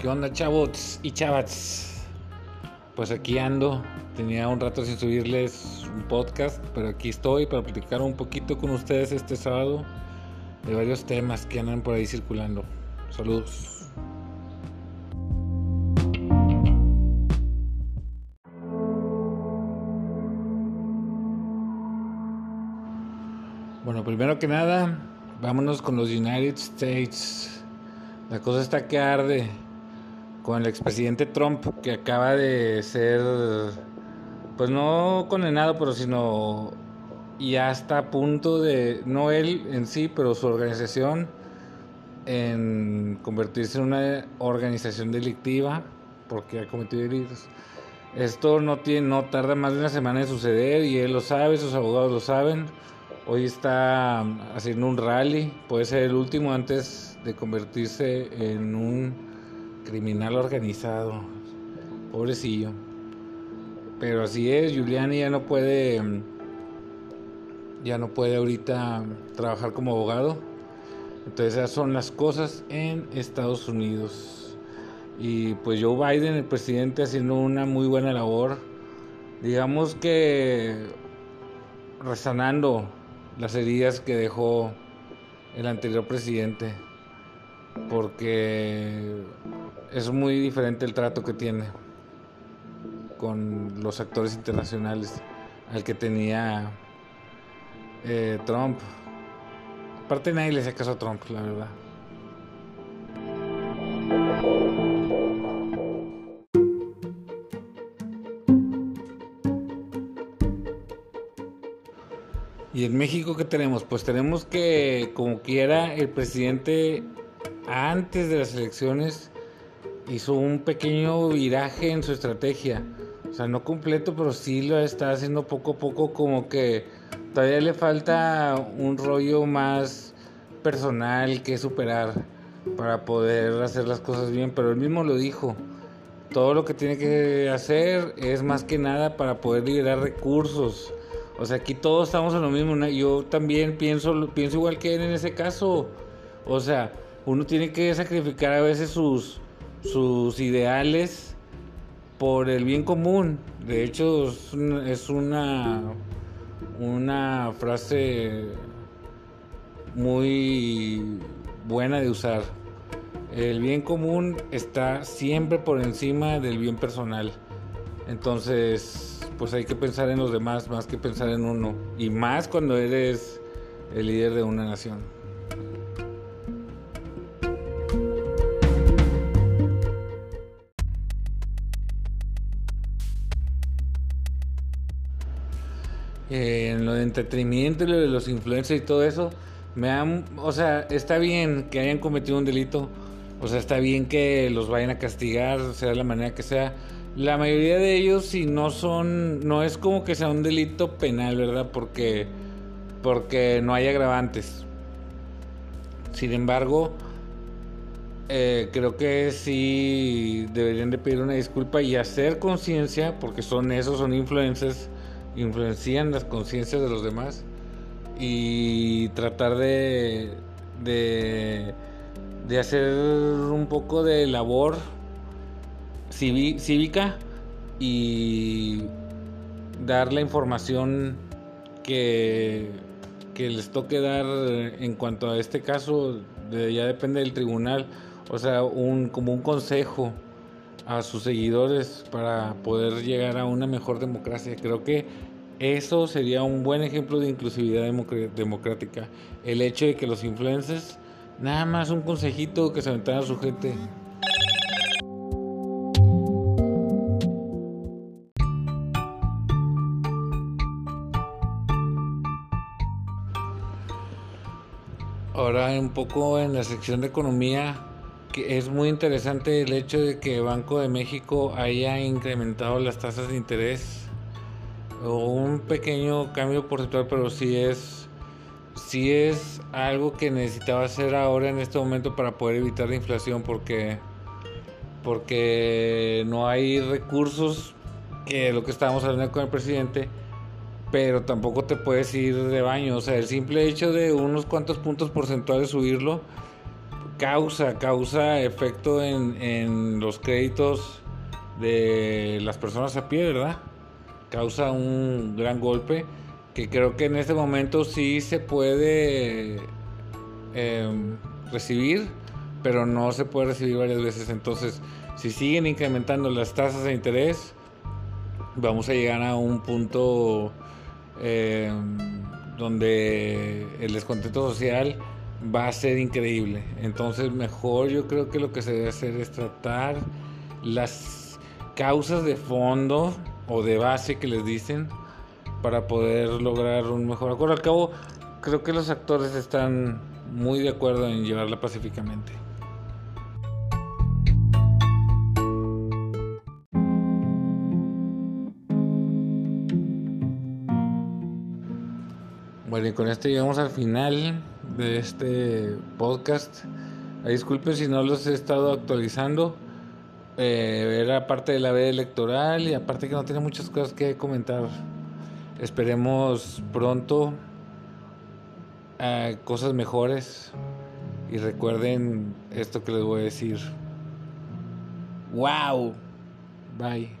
¿Qué onda, chavos y chavats? Pues aquí ando. Tenía un rato sin subirles un podcast, pero aquí estoy para platicar un poquito con ustedes este sábado de varios temas que andan por ahí circulando. Saludos. Bueno, primero que nada, vámonos con los United States. La cosa está que arde con el expresidente Trump, que acaba de ser, pues no condenado, pero sino ya está a punto de, no él en sí, pero su organización, en convertirse en una organización delictiva, porque ha cometido delitos. Esto no, tiene, no tarda más de una semana en suceder y él lo sabe, sus abogados lo saben. Hoy está haciendo un rally, puede ser el último antes de convertirse en un criminal organizado. Pobrecillo. Pero así es, Giuliani ya no puede ya no puede ahorita trabajar como abogado. Entonces esas son las cosas en Estados Unidos. Y pues Joe Biden, el presidente, haciendo una muy buena labor. Digamos que resanando las heridas que dejó el anterior presidente. Porque es muy diferente el trato que tiene con los actores internacionales al que tenía eh, Trump. Aparte nadie le hace caso a Trump, la verdad. ¿Y en México qué tenemos? Pues tenemos que, como quiera, el presidente antes de las elecciones hizo un pequeño viraje en su estrategia. O sea, no completo, pero sí lo está haciendo poco a poco como que todavía le falta un rollo más personal que superar para poder hacer las cosas bien, pero él mismo lo dijo. Todo lo que tiene que hacer es más que nada para poder liberar recursos. O sea, aquí todos estamos en lo mismo. Yo también pienso, pienso igual que él en ese caso. O sea, uno tiene que sacrificar a veces sus, sus ideales por el bien común. De hecho, es una una frase muy buena de usar. El bien común está siempre por encima del bien personal. Entonces, pues hay que pensar en los demás más que pensar en uno. Y más cuando eres el líder de una nación. Eh, en lo de entretenimiento y lo de los influencers y todo eso, me han, o sea, está bien que hayan cometido un delito, o sea, está bien que los vayan a castigar, sea la manera que sea. La mayoría de ellos, si no son, no es como que sea un delito penal, ¿verdad? Porque, porque no hay agravantes. Sin embargo, eh, creo que sí deberían de pedir una disculpa y hacer conciencia, porque son esos, son influencers influencian las conciencias de los demás y tratar de, de, de hacer un poco de labor cívica y dar la información que, que les toque dar en cuanto a este caso, ya depende del tribunal, o sea, un, como un consejo a sus seguidores para poder llegar a una mejor democracia. Creo que eso sería un buen ejemplo de inclusividad democrática. El hecho de que los influencers, nada más un consejito que se aventara a su gente. Ahora un poco en la sección de economía que es muy interesante el hecho de que Banco de México haya incrementado las tasas de interés un pequeño cambio porcentual, pero sí es sí es algo que necesitaba hacer ahora en este momento para poder evitar la inflación porque porque no hay recursos que lo que estábamos hablando con el presidente pero tampoco te puedes ir de baño o sea el simple hecho de unos cuantos puntos porcentuales subirlo causa, causa efecto en, en los créditos de las personas a pie, ¿verdad? Causa un gran golpe que creo que en este momento sí se puede em, recibir, pero no se puede recibir varias veces. Entonces, si siguen incrementando las tasas de interés, vamos a llegar a un punto em, donde el descontento social va a ser increíble. Entonces, mejor yo creo que lo que se debe hacer es tratar las causas de fondo o de base que les dicen para poder lograr un mejor acuerdo. Al cabo, creo que los actores están muy de acuerdo en llevarla pacíficamente. Bueno, y con esto llegamos al final de este podcast. Disculpen si no los he estado actualizando. Eh, era parte de la veda electoral y aparte que no tiene muchas cosas que comentar. Esperemos pronto cosas mejores y recuerden esto que les voy a decir. ¡Wow! Bye.